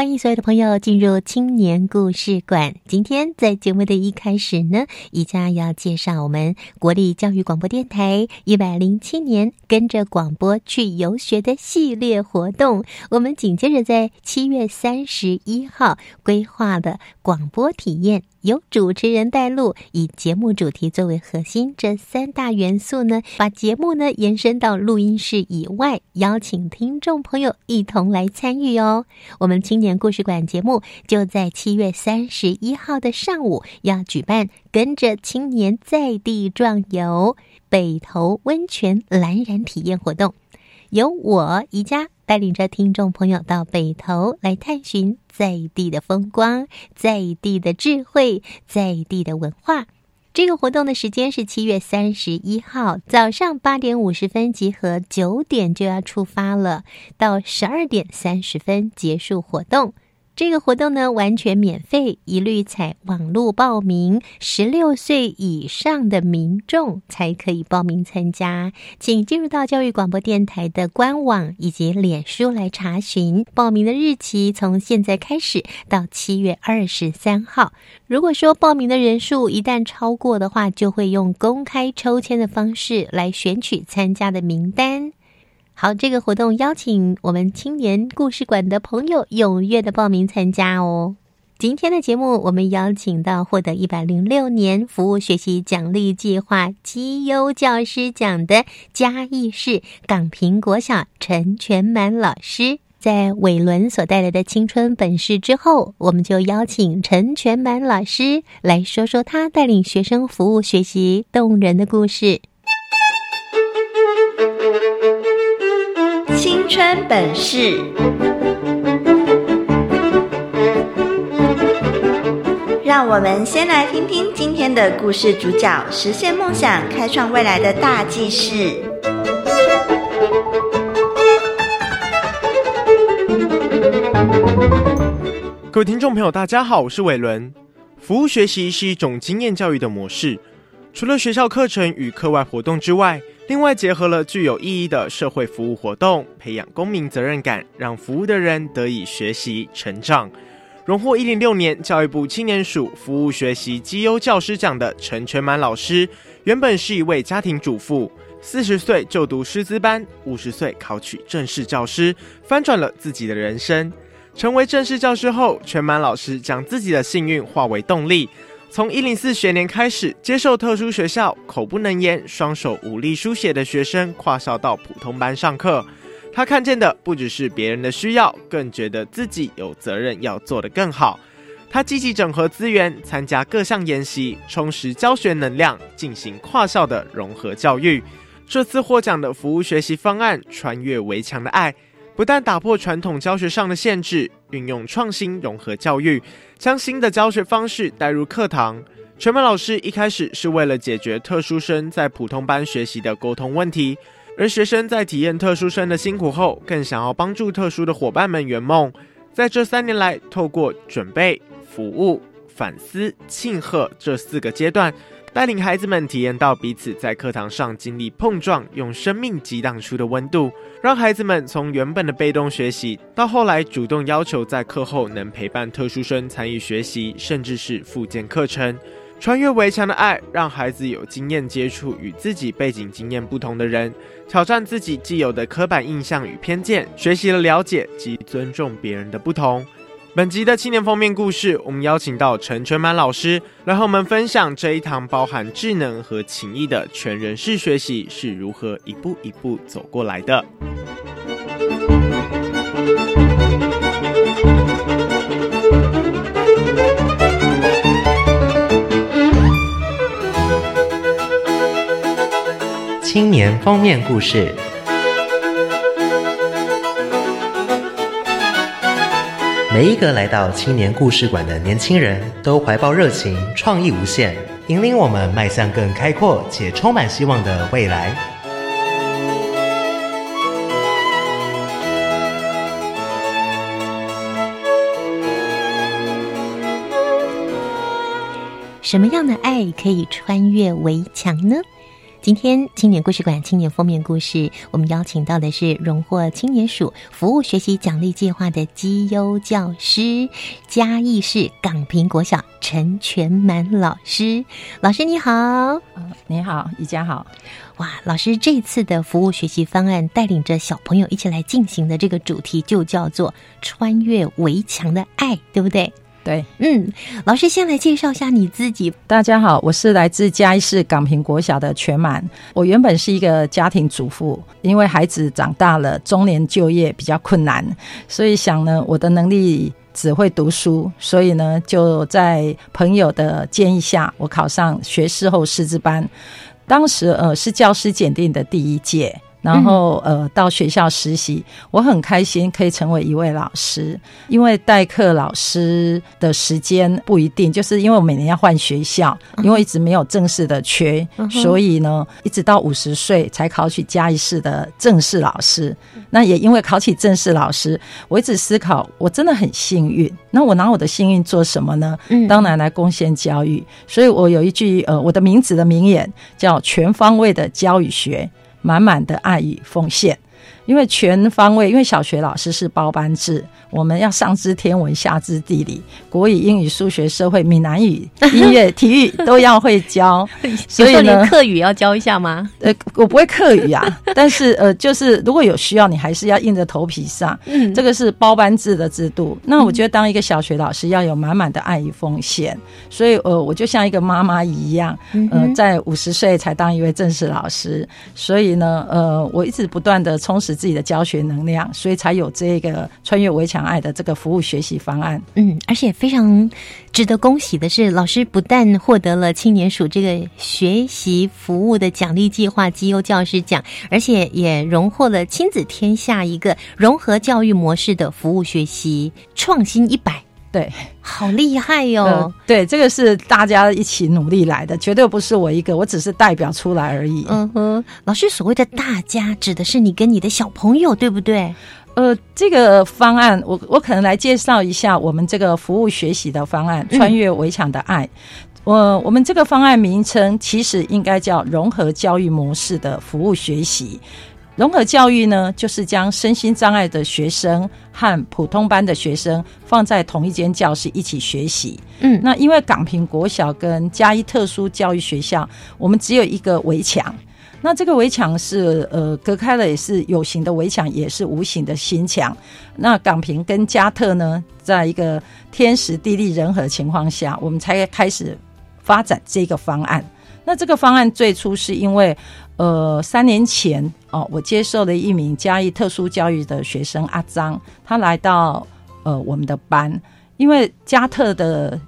欢迎所有的朋友进入青年故事馆。今天在节目的一开始呢，宜家要介绍我们国立教育广播电台一百零七年跟着广播去游学的系列活动。我们紧接着在七月三十一号规划的广播体验。由主持人带路，以节目主题作为核心，这三大元素呢，把节目呢延伸到录音室以外，邀请听众朋友一同来参与哦。我们青年故事馆节目就在七月三十一号的上午要举办，跟着青年在地壮游北投温泉蓝染体验活动，由我宜家。带领着听众朋友到北头来探寻在地的风光、在地的智慧、在地的文化。这个活动的时间是七月三十一号早上八点五十分集合，九点就要出发了，到十二点三十分结束活动。这个活动呢，完全免费，一律采网络报名，十六岁以上的民众才可以报名参加。请进入到教育广播电台的官网以及脸书来查询报名的日期，从现在开始到七月二十三号。如果说报名的人数一旦超过的话，就会用公开抽签的方式来选取参加的名单。好，这个活动邀请我们青年故事馆的朋友踊跃的报名参加哦。今天的节目，我们邀请到获得一百零六年服务学习奖励计划绩优教师奖的嘉义市港平国小陈全满老师。在伟伦所带来的青春本事之后，我们就邀请陈全满老师来说说他带领学生服务学习动人的故事。春本事，让我们先来听听今天的故事主角实现梦想、开创未来的大记事。各位听众朋友，大家好，我是伟伦。服务学习是一种经验教育的模式，除了学校课程与课外活动之外。另外，结合了具有意义的社会服务活动，培养公民责任感，让服务的人得以学习成长。荣获一零六年教育部青年署服务学习绩优教师奖的陈全满老师，原本是一位家庭主妇，四十岁就读师资班，五十岁考取正式教师，翻转了自己的人生。成为正式教师后，全满老师将自己的幸运化为动力。从一零四学年开始，接受特殊学校口不能言、双手无力书写的学生跨校到普通班上课。他看见的不只是别人的需要，更觉得自己有责任要做得更好。他积极整合资源，参加各项研习，充实教学能量，进行跨校的融合教育。这次获奖的服务学习方案《穿越围墙的爱》。不但打破传统教学上的限制，运用创新融合教育，将新的教学方式带入课堂。全班老师一开始是为了解决特殊生在普通班学习的沟通问题，而学生在体验特殊生的辛苦后，更想要帮助特殊的伙伴们圆梦。在这三年来，透过准备、服务、反思、庆贺这四个阶段。带领孩子们体验到彼此在课堂上经历碰撞，用生命激荡出的温度，让孩子们从原本的被动学习，到后来主动要求在课后能陪伴特殊生参与学习，甚至是复健课程。穿越围墙的爱，让孩子有经验接触与自己背景经验不同的人，挑战自己既有的刻板印象与偏见，学习了了解及尊重别人的不同。本集的青年封面故事，我们邀请到陈全满老师来和我们分享这一堂包含智能和情谊的全人式学习是如何一步一步走过来的。青年封面故事，每一个来到青年故事馆的年轻人都怀抱热情，创意无限，引领我们迈向更开阔且充满希望的未来。什么样的爱可以穿越围墙呢？今天青年故事馆青年封面故事，我们邀请到的是荣获青年署服务学习奖励计划的绩优教师，嘉义市港平国小陈全满老师。老师你好，你好，宜家好。哇，老师这次的服务学习方案，带领着小朋友一起来进行的这个主题就叫做“穿越围墙的爱”，对不对？对，嗯，老师先来介绍一下你自己。大家好，我是来自嘉义市港平国小的全满。我原本是一个家庭主妇，因为孩子长大了，中年就业比较困难，所以想呢，我的能力只会读书，所以呢，就在朋友的建议下，我考上学士后师资班。当时呃，是教师检定的第一届。然后呃，到学校实习，我很开心可以成为一位老师，因为代课老师的时间不一定，就是因为我每年要换学校，因为一直没有正式的缺，所以呢，一直到五十岁才考取嘉义市的正式老师。那也因为考取正式老师，我一直思考，我真的很幸运。那我拿我的幸运做什么呢？当然来贡献教育。所以我有一句呃，我的名字的名言叫“全方位的教育学”。满满的爱与奉献，因为全方位，因为小学老师是包班制。我们要上知天文，下知地理，国语、英语、数学、社会、闽南语、音乐、体育都要会教。所以呢，课语要教一下吗？呃，我不会课语啊，但是呃，就是如果有需要，你还是要硬着头皮上。嗯，这个是包班制的制度。那我觉得当一个小学老师要有满满的爱与奉献，所以呃，我就像一个妈妈一样，呃，在五十岁才当一位正式老师。所以呢，呃，我一直不断的充实自己的教学能量，所以才有这个穿越围墙。爱的这个服务学习方案，嗯，而且非常值得恭喜的是，老师不但获得了青年署这个学习服务的奖励计划绩优教师奖，而且也荣获了亲子天下一个融合教育模式的服务学习创新一百。对，好厉害哟！对，这个是大家一起努力来的，绝对不是我一个，我只是代表出来而已。嗯哼，老师所谓的大家，指的是你跟你的小朋友，对不对？呃，这个方案，我我可能来介绍一下我们这个服务学习的方案——穿越围墙的爱。我我们这个方案名称其实应该叫融合教育模式的服务学习。融合教育呢，就是将身心障碍的学生和普通班的学生放在同一间教室一起学习。嗯，那因为港平国小跟嘉义特殊教育学校，我们只有一个围墙。那这个围墙是呃隔开了，也是有形的围墙，也是无形的心墙。那港平跟加特呢，在一个天时地利人和情况下，我们才开始发展这个方案。那这个方案最初是因为呃三年前哦，我接受了一名嘉义特殊教育的学生阿张，他来到呃我们的班，因为加特的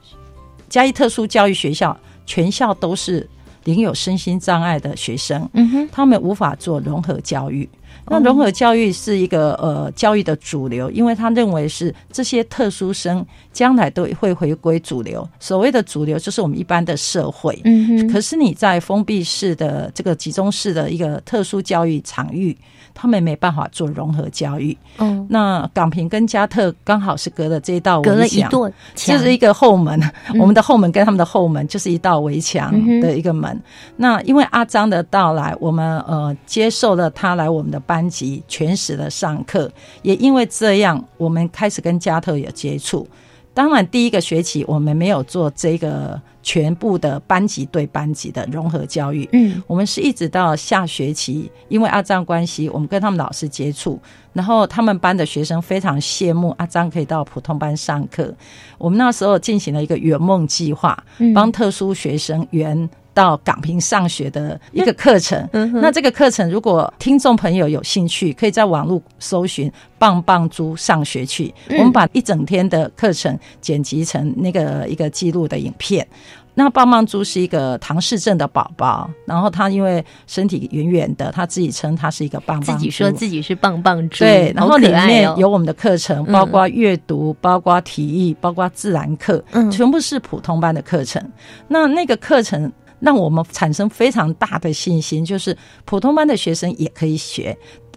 嘉义特殊教育学校全校都是。领有身心障碍的学生，嗯哼，他们无法做融合教育。那融合教育是一个呃教育的主流，因为他认为是这些特殊生将来都会回归主流。所谓的主流就是我们一般的社会。嗯哼。可是你在封闭式的这个集中式的一个特殊教育场域。他们没办法做融合教育。嗯，那港平跟加特刚好是隔了这一道围墙，就是一个后门。我们的后门跟他们的后门就是一道围墙的一个门。那因为阿张的到来，我们呃接受了他来我们的班级全时的上课，也因为这样，我们开始跟加特有接触。当然，第一个学期我们没有做这个全部的班级对班级的融合教育。嗯，我们是一直到下学期，因为阿张关系，我们跟他们老师接触，然后他们班的学生非常羡慕阿张可以到普通班上课。我们那时候进行了一个圆梦计划，帮特殊学生圆。到港平上学的一个课程，那这个课程如果听众朋友有兴趣，可以在网络搜寻“棒棒猪上学去”。我们把一整天的课程剪辑成那个一个记录的影片。那棒棒猪是一个唐氏症的宝宝，然后他因为身体圆圆的，他自己称他是一个棒棒，自己说自己是棒棒猪。对，然后里面有我们的课程，包括阅读，包括体育，包括自然课，全部是普通班的课程。那那个课程。让我们产生非常大的信心，就是普通班的学生也可以学，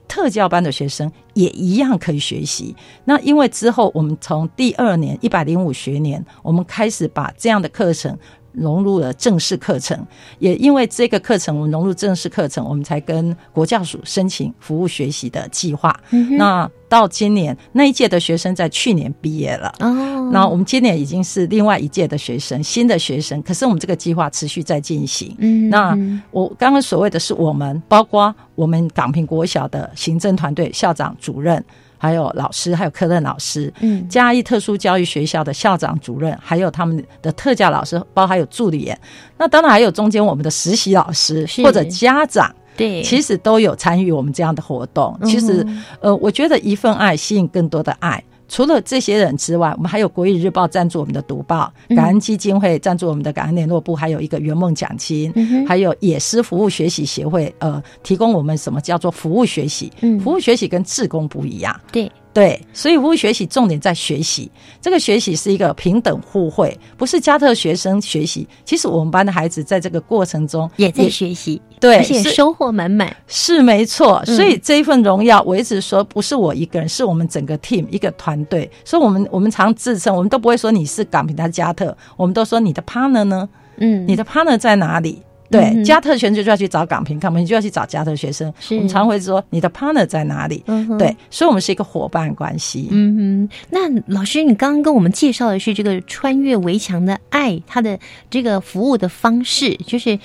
特教班的学生也一样可以学习。那因为之后我们从第二年一百零五学年，我们开始把这样的课程。融入了正式课程，也因为这个课程我们融入正式课程，我们才跟国教署申请服务学习的计划。那到今年那一届的学生在去年毕业了，哦，那我们今年已经是另外一届的学生，新的学生。可是我们这个计划持续在进行。嗯，那我刚刚所谓的是我们，包括我们港平国小的行政团队、校长、主任。还有老师，还有科任老师，嗯，嘉义特殊教育学校的校长、主任，还有他们的特教老师，包还有助理员。那当然还有中间我们的实习老师或者家长，对，其实都有参与我们这样的活动。其实，呃，我觉得一份爱吸引更多的爱。除了这些人之外，我们还有国语日报赞助我们的读报，感恩基金会赞助我们的感恩联络部，还有一个圆梦奖金，还有野师服务学习协会，呃，提供我们什么叫做服务学习？服务学习跟志工不一样。对。对，所以服务学习重点在学习，这个学习是一个平等互惠，不是加特学生学习。其实我们班的孩子在这个过程中也在学习，对，而且收获满满，是没错。所以这一份荣耀，我一直说不是我一个人，是我们整个 team 一个团队。所以我们我们常自称，我们都不会说你是港平他加特，我们都说你的 partner 呢？嗯，你的 partner 在哪里？对，加特学生就要去找港平，港平就要去找加特学生。我们常会说你的 partner 在哪里？对，所以我们是一个伙伴关系。嗯哼，那老师，你刚刚跟我们介绍的是这个穿越围墙的爱，它的这个服务的方式，就是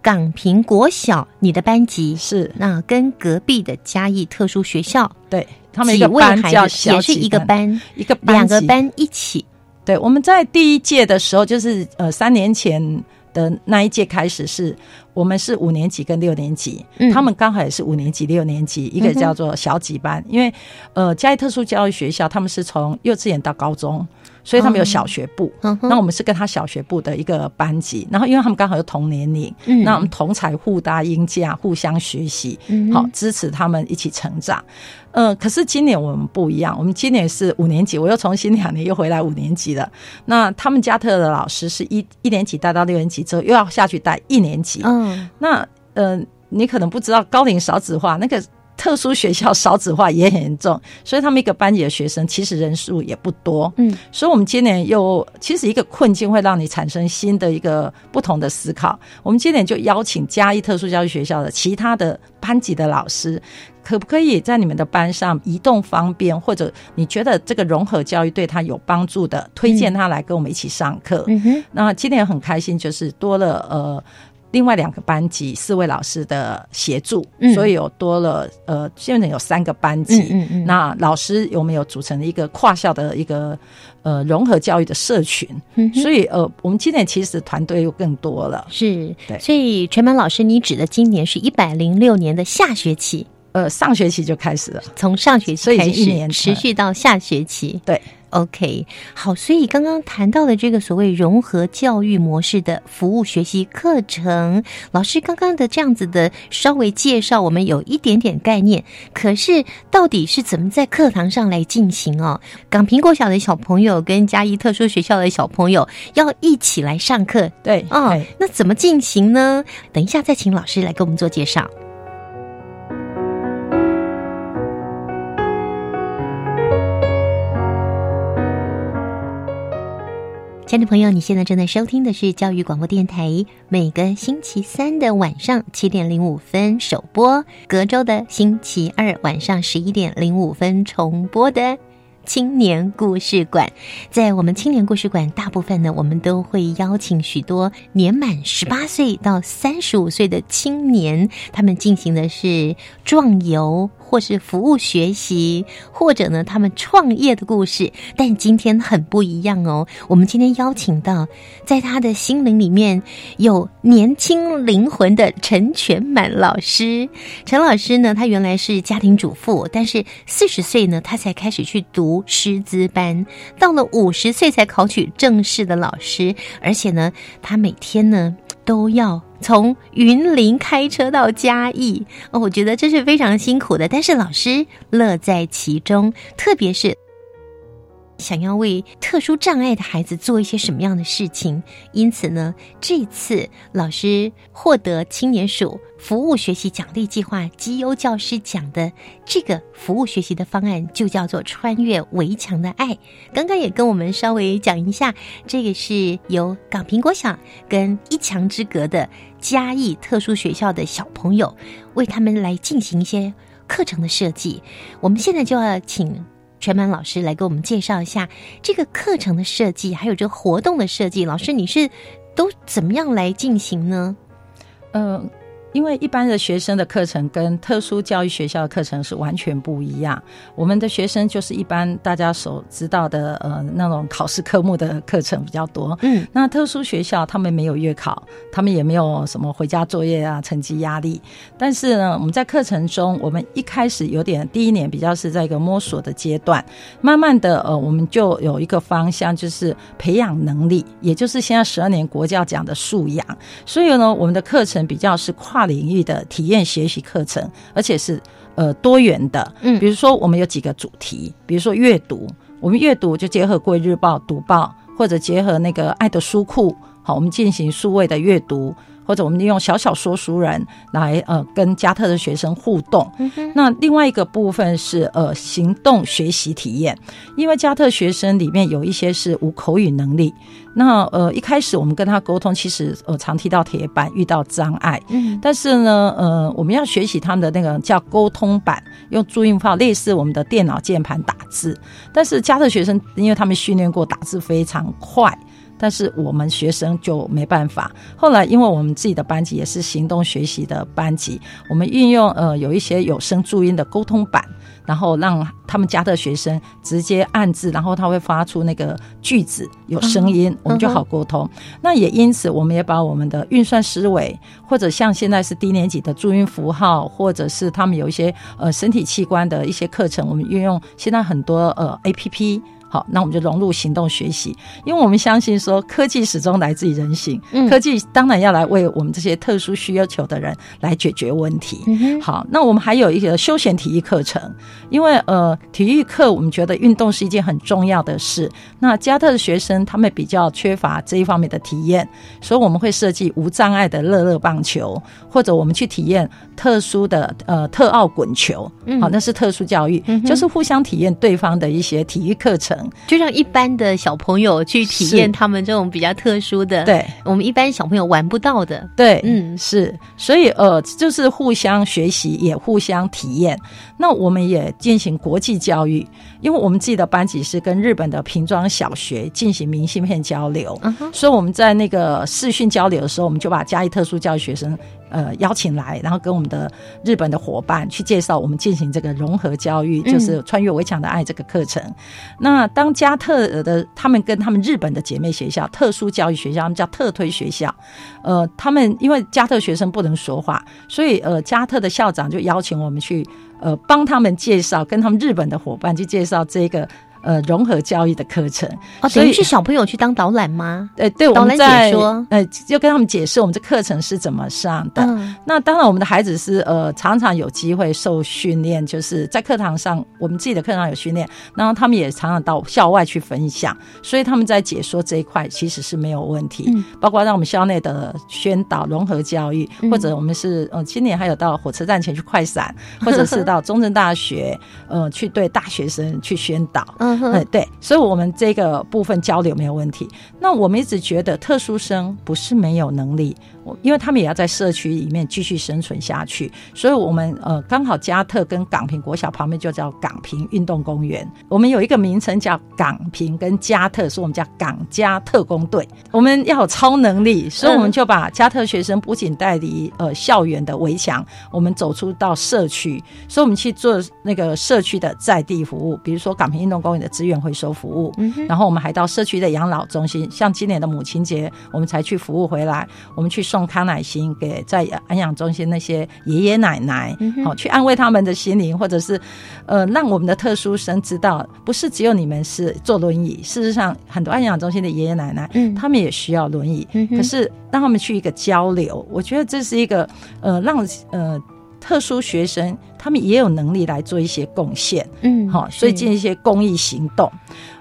港平国小你的班级是那跟隔壁的嘉义特殊学校，对他们一个班叫也是一个班，一个两个班一起。对，我们在第一届的时候，就是呃三年前。的那一届开始是，我们是五年级跟六年级，他们刚好也是五年级、六年级，一个叫做小几班，因为呃，嘉义特殊教育学校他们是从幼稚园到高中。所以他们有小学部，那我们是跟他小学部的一个班级，然后因为他们刚好有同年龄，那我们同才互搭应价，互相学习，好支持他们一起成长。呃，可是今年我们不一样，我们今年是五年级，我又重新两年又回来五年级了。那他们加特的老师是一一年级带到六年级之后，又要下去带一年级。嗯，那呃，你可能不知道高龄少子化那个。特殊学校少子化也很严重，所以他们一个班级的学生其实人数也不多。嗯，所以我们今年又其实一个困境会让你产生新的一个不同的思考。我们今年就邀请嘉义特殊教育学校的其他的班级的老师，可不可以在你们的班上移动方便，或者你觉得这个融合教育对他有帮助的，推荐他来跟我们一起上课。嗯哼，那今年很开心，就是多了呃。另外两个班级四位老师的协助，所以有多了呃，现在有三个班级。那老师有没有组成了一个跨校的一个呃融合教育的社群？所以呃，我们今年其实团队又更多了。是，对。所以全班老师，你指的今年是一百零六年的下学期？呃，上学期就开始了，从上学期开始，持续到下学期。对。OK，好，所以刚刚谈到的这个所谓融合教育模式的服务学习课程，老师刚刚的这样子的稍微介绍，我们有一点点概念。可是到底是怎么在课堂上来进行哦？港苹果小的小朋友跟嘉义特殊学校的小朋友要一起来上课，对，哦，那怎么进行呢？等一下再请老师来给我们做介绍。亲爱的朋友，你现在正在收听的是教育广播电台，每个星期三的晚上七点零五分首播，隔周的星期二晚上十一点零五分重播的青年故事馆。在我们青年故事馆，大部分呢，我们都会邀请许多年满十八岁到三十五岁的青年，他们进行的是壮游。或是服务学习，或者呢，他们创业的故事。但今天很不一样哦。我们今天邀请到，在他的心灵里面有年轻灵魂的陈全满老师。陈老师呢，他原来是家庭主妇，但是四十岁呢，他才开始去读师资班，到了五十岁才考取正式的老师。而且呢，他每天呢都要。从云林开车到嘉义，哦，我觉得这是非常辛苦的，但是老师乐在其中，特别是。想要为特殊障碍的孩子做一些什么样的事情？因此呢，这次老师获得青年署服务学习奖励计划绩优教师奖的这个服务学习的方案，就叫做“穿越围墙的爱”。刚刚也跟我们稍微讲一下，这个是由港苹果小跟一墙之隔的嘉义特殊学校的小朋友为他们来进行一些课程的设计。我们现在就要请。全班老师来给我们介绍一下这个课程的设计，还有这个活动的设计。老师，你是都怎么样来进行呢？嗯。因为一般的学生的课程跟特殊教育学校的课程是完全不一样。我们的学生就是一般大家所知道的呃那种考试科目的课程比较多。嗯，那特殊学校他们没有月考，他们也没有什么回家作业啊、成绩压力。但是呢，我们在课程中，我们一开始有点第一年比较是在一个摸索的阶段，慢慢的呃，我们就有一个方向，就是培养能力，也就是现在十二年国教讲的素养。所以呢，我们的课程比较是跨。领域的体验学习课程，而且是呃多元的。嗯，比如说我们有几个主题，比如说阅读，我们阅读就结合《贵日报》读报，或者结合那个爱的书库，好，我们进行数位的阅读。或者我们利用小小说书人来呃跟加特的学生互动。那另外一个部分是呃行动学习体验，因为加特学生里面有一些是无口语能力。那呃一开始我们跟他沟通，其实呃常提到铁板遇到障碍。嗯，但是呢呃我们要学习他们的那个叫沟通板，用注音符号类似我们的电脑键盘打字。但是加特学生因为他们训练过打字非常快。但是我们学生就没办法。后来，因为我们自己的班级也是行动学习的班级，我们运用呃有一些有声注音的沟通板，然后让他们家的学生直接按字，然后他会发出那个句子有声音，我们就好沟通。那也因此，我们也把我们的运算思维，或者像现在是低年级的注音符号，或者是他们有一些呃身体器官的一些课程，我们运用现在很多呃 A P P。好，那我们就融入行动学习，因为我们相信说科技始终来自于人性，科技当然要来为我们这些特殊需要求的人来解决问题。好，那我们还有一个休闲体育课程，因为呃体育课我们觉得运动是一件很重要的事。那加特的学生他们比较缺乏这一方面的体验，所以我们会设计无障碍的乐乐棒球，或者我们去体验特殊的呃特奥滚球。好，那是特殊教育，就是互相体验对方的一些体育课程。就让一般的小朋友去体验他们这种比较特殊的，对我们一般小朋友玩不到的，对，嗯，是，所以呃，就是互相学习，也互相体验。那我们也进行国际教育，因为我们自己的班级是跟日本的平庄小学进行明信片交流，所以我们在那个视讯交流的时候，我们就把嘉义特殊教育学生。呃，邀请来，然后跟我们的日本的伙伴去介绍我们进行这个融合教育，就是穿越围墙的爱这个课程。那当加特的他们跟他们日本的姐妹学校特殊教育学校，他们叫特推学校。呃，他们因为加特学生不能说话，所以呃，加特的校长就邀请我们去呃帮他们介绍，跟他们日本的伙伴去介绍这个。呃，融合教育的课程哦，等于是小朋友去当导览吗？呃，对，我们在呃，就跟他们解释我们这课程是怎么上的。那当然，我们的孩子是呃，常常有机会受训练，就是在课堂上，我们自己的课堂有训练，然后他们也常常到校外去分享，所以他们在解说这一块其实是没有问题。包括让我们校内的宣导融合教育，或者我们是呃，今年还有到火车站前去快闪，或者是到中正大学呃，去对大学生去宣导。嗯，对，所以我们这个部分交流没有问题。那我们一直觉得特殊生不是没有能力，因为他们也要在社区里面继续生存下去。所以我们呃刚好加特跟港平国小旁边就叫港平运动公园，我们有一个名称叫港平跟加特，是我们叫港加特工队。我们要有超能力，所以我们就把加特学生不仅带离呃校园的围墙，我们走出到社区，所以我们去做那个社区的在地服务，比如说港平运动公园的资源回收服务，然后我们还到社区的养老中心，像今年的母亲节，我们才去服务回来，我们去送康乃馨给在安养中心那些爷爷奶奶，好去安慰他们的心灵，或者是呃让我们的特殊生知道，不是只有你们是坐轮椅，事实上很多安养中心的爷爷奶奶，嗯，他们也需要轮椅，可是让他们去一个交流，我觉得这是一个呃让呃。特殊学生，他们也有能力来做一些贡献，嗯，好，所以进一些公益行动，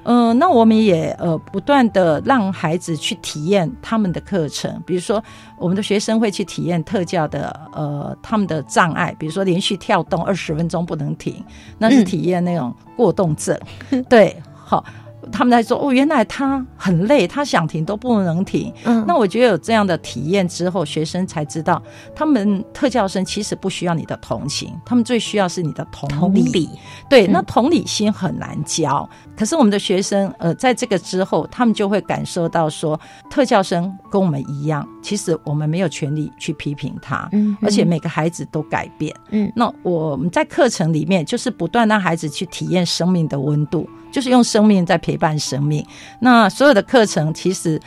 嗯，那我们也呃不断的让孩子去体验他们的课程，比如说我们的学生会去体验特教的呃他们的障碍，比如说连续跳动二十分钟不能停，那是体验那种过动症，对，好。他们在说哦，原来他很累，他想停都不能停。嗯，那我觉得有这样的体验之后，学生才知道，他们特教生其实不需要你的同情，他们最需要是你的同理。对，那同理心很难教。可是我们的学生，呃，在这个之后，他们就会感受到说，特教生跟我们一样，其实我们没有权利去批评他。嗯，而且每个孩子都改变。嗯，那我们在课程里面就是不断让孩子去体验生命的温度。就是用生命在陪伴生命。那所有的课程，其实，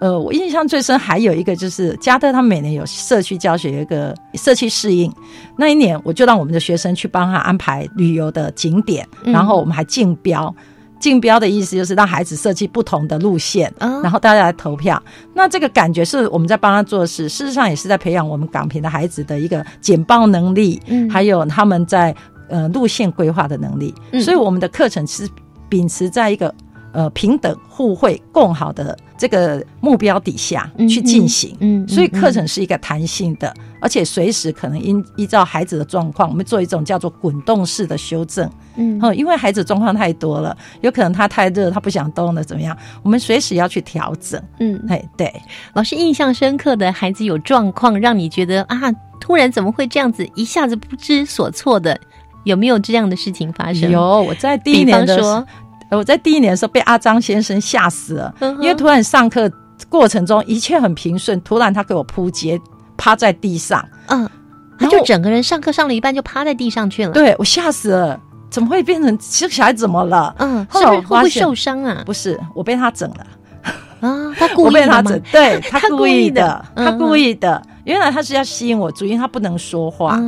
呃，我印象最深还有一个就是加特，他每年有社区教学一个社区适应。那一年，我就让我们的学生去帮他安排旅游的景点，然后我们还竞标。竞标的意思就是让孩子设计不同的路线，然后大家来投票。那这个感觉是我们在帮他做事，事实上也是在培养我们港平的孩子的一个简报能力，还有他们在呃路线规划的能力。所以我们的课程是。秉持在一个呃平等互惠共好的这个目标底下去进行，嗯，所以课程是一个弹性的，而且随时可能依依照孩子的状况，我们做一种叫做滚动式的修正，嗯，因为孩子状况太多了，有可能他太热，他不想动了，怎么样？我们随时要去调整，嗯，哎，对，老师印象深刻的孩子有状况，让你觉得啊，突然怎么会这样子，一下子不知所措的，有没有这样的事情发生？有，我在第一年的候。我在第一年的时候被阿张先生吓死了，因为突然上课过程中一切很平顺，突然他给我扑街，趴在地上，嗯，他就整个人上课上了一半就趴在地上去了，对我吓死了，怎么会变成这个小孩怎么了？嗯，是不是会受伤啊？不是，我被他整了啊，他故意的整，对 他故意的，他故意的。原来他是要吸引我注意，他不能说话。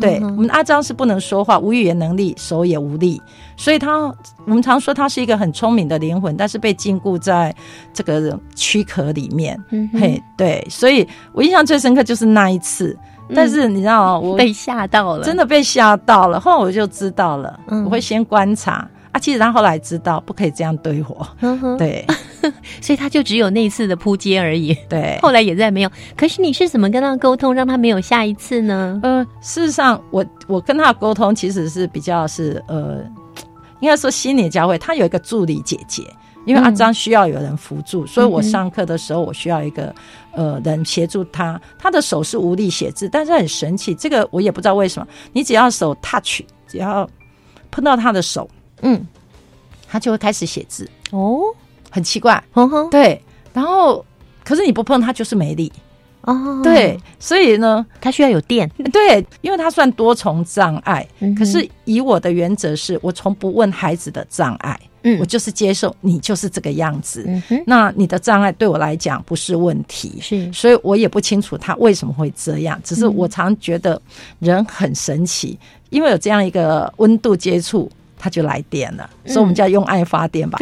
对我们阿张是不能说话，无语言能力，手也无力，所以他我们常说他是一个很聪明的灵魂，但是被禁锢在这个躯壳里面。嘿，对，所以我印象最深刻就是那一次。但是你知道，我被吓到了，真的被吓到了。后来我就知道了，我会先观察。啊，其实他后来知道不可以这样对我，对，所以他就只有那一次的扑街而已。对，后来也再没有。可是你是怎么跟他沟通，让他没有下一次呢？呃，事实上，我我跟他沟通其实是比较是呃，应该说心理教会。他有一个助理姐姐，因为阿张需要有人辅助，所以我上课的时候我需要一个呃人协助他。他的手是无力写字，但是很神奇，这个我也不知道为什么。你只要手 touch，只要碰到他的手。嗯，他就会开始写字哦，很奇怪，对。然后，可是你不碰它就是没力哦，对。所以呢，它需要有电，对，因为它算多重障碍。可是以我的原则是，我从不问孩子的障碍，嗯，我就是接受你就是这个样子。那你的障碍对我来讲不是问题，是，所以我也不清楚他为什么会这样。只是我常觉得人很神奇，因为有这样一个温度接触。他就来电了，所以我们叫用爱发电吧。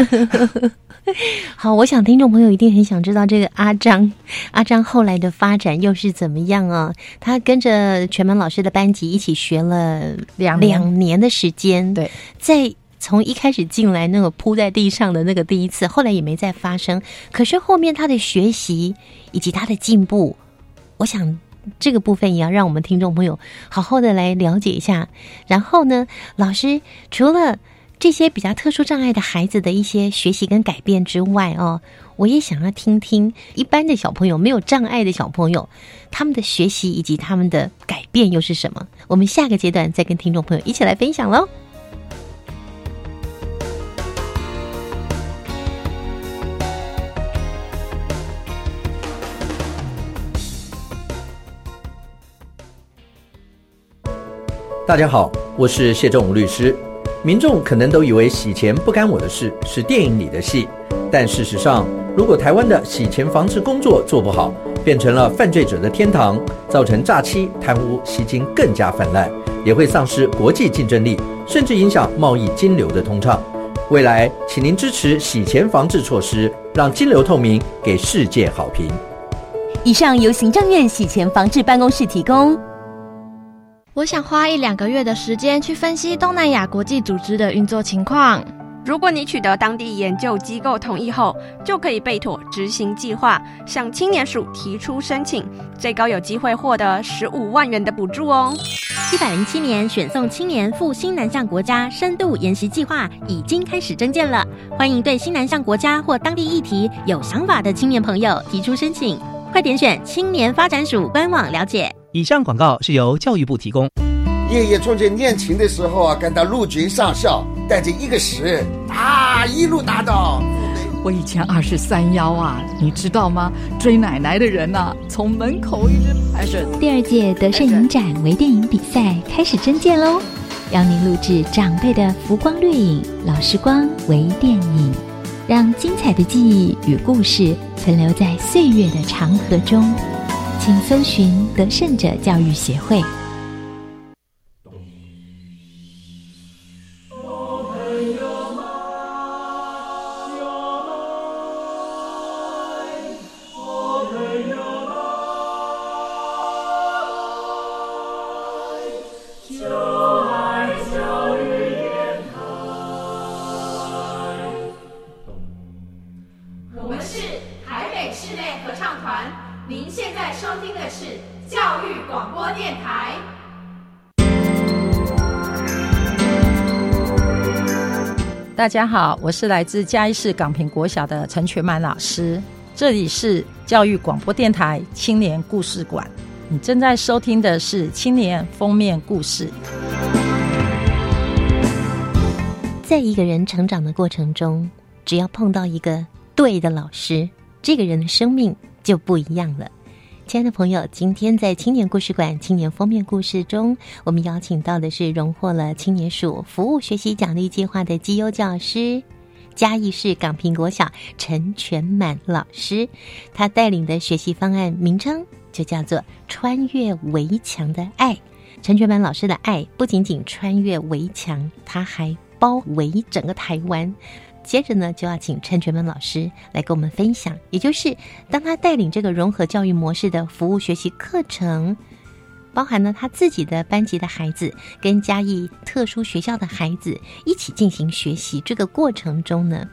好，我想听众朋友一定很想知道这个阿张，阿张后来的发展又是怎么样啊？他跟着全门老师的班级一起学了两两年的时间，对，在从一开始进来那个铺在地上的那个第一次，后来也没再发生。可是后面他的学习以及他的进步，我想。这个部分也要让我们听众朋友好好的来了解一下。然后呢，老师除了这些比较特殊障碍的孩子的一些学习跟改变之外哦，我也想要听听一般的小朋友没有障碍的小朋友，他们的学习以及他们的改变又是什么？我们下个阶段再跟听众朋友一起来分享喽。大家好，我是谢仲武律师。民众可能都以为洗钱不干我的事，是电影里的戏。但事实上，如果台湾的洗钱防治工作做不好，变成了犯罪者的天堂，造成诈欺、贪污、吸金更加泛滥，也会丧失国际竞争力，甚至影响贸易金流的通畅。未来，请您支持洗钱防治措施，让金流透明，给世界好评。以上由行政院洗钱防治办公室提供。我想花一两个月的时间去分析东南亚国际组织的运作情况。如果你取得当地研究机构同意后，就可以备妥执行计划，向青年署提出申请，最高有机会获得十五万元的补助哦。一百零七年选送青年赴新南向国家深度研习计划已经开始征件了，欢迎对新南向国家或当地议题有想法的青年朋友提出申请，快点选青年发展署官网了解。以上广告是由教育部提供。爷爷从前练琴的时候啊，赶到陆军上校，带着一个师啊，一路打到。我以前二十三幺啊，你知道吗？追奶奶的人呐，从门口一直排着。第二届德胜影展微电影比赛开始征件喽，邀您录制长辈的浮光掠影、老时光微电影，让精彩的记忆与故事存留在岁月的长河中。请搜寻得胜者教育协会。大家好，我是来自嘉义市港平国小的陈全满老师，这里是教育广播电台青年故事馆。你正在收听的是青年封面故事。在一个人成长的过程中，只要碰到一个对的老师，这个人的生命就不一样了。亲爱的朋友，今天在青年故事馆青年封面故事中，我们邀请到的是荣获了青年署服务学习奖励计划的绩优教师，嘉义市港平国小陈全满老师。他带领的学习方案名称就叫做“穿越围墙的爱”。陈全满老师的爱不仅仅穿越围墙，他还包围整个台湾。接着呢，就要请陈全文老师来跟我们分享，也就是当他带领这个融合教育模式的服务学习课程，包含了他自己的班级的孩子跟嘉义特殊学校的孩子一起进行学习，这个过程中呢，